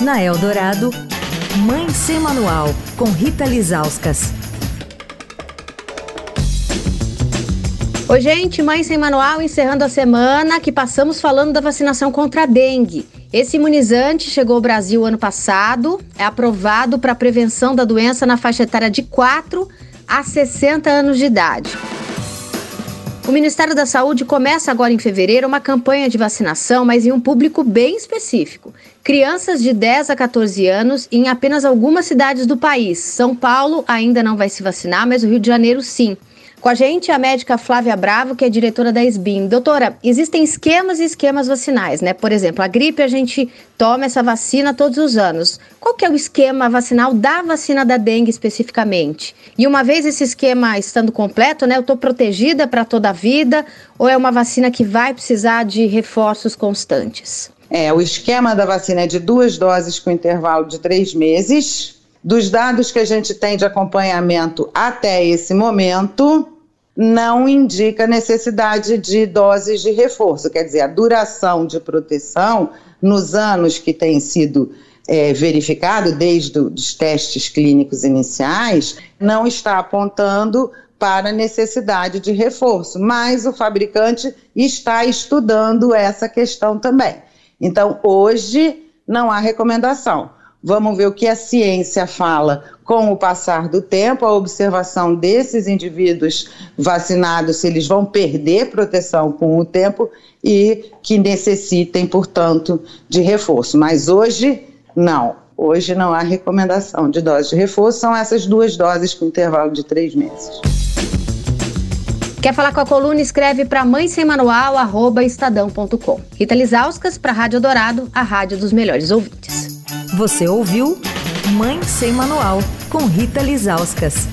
Na Eldorado, Mãe Sem Manual, com Rita Lizauskas. Oi, gente, Mãe Sem Manual encerrando a semana que passamos falando da vacinação contra a dengue. Esse imunizante chegou ao Brasil ano passado, é aprovado para prevenção da doença na faixa etária de 4 a 60 anos de idade. O Ministério da Saúde começa agora em fevereiro uma campanha de vacinação, mas em um público bem específico. Crianças de 10 a 14 anos em apenas algumas cidades do país. São Paulo ainda não vai se vacinar, mas o Rio de Janeiro sim. Com a gente, a médica Flávia Bravo, que é diretora da SBIM. Doutora, existem esquemas e esquemas vacinais, né? Por exemplo, a gripe a gente toma essa vacina todos os anos. Qual que é o esquema vacinal da vacina da dengue especificamente? E uma vez esse esquema estando completo, né? Eu estou protegida para toda a vida ou é uma vacina que vai precisar de reforços constantes? É, o esquema da vacina é de duas doses com intervalo de três meses. Dos dados que a gente tem de acompanhamento até esse momento, não indica necessidade de doses de reforço, quer dizer, a duração de proteção nos anos que tem sido é, verificado, desde os testes clínicos iniciais, não está apontando para necessidade de reforço, mas o fabricante está estudando essa questão também. Então, hoje, não há recomendação. Vamos ver o que a ciência fala com o passar do tempo, a observação desses indivíduos vacinados, se eles vão perder proteção com o tempo e que necessitem, portanto, de reforço. Mas hoje, não. Hoje não há recomendação de dose de reforço, são essas duas doses com intervalo de três meses. Quer falar com a coluna? Escreve para mãe sem manual, arroba estadão.com. Rita Lizauskas para Rádio Dourado, a rádio dos melhores ouvintes. Você ouviu Mãe Sem Manual, com Rita Lizauskas.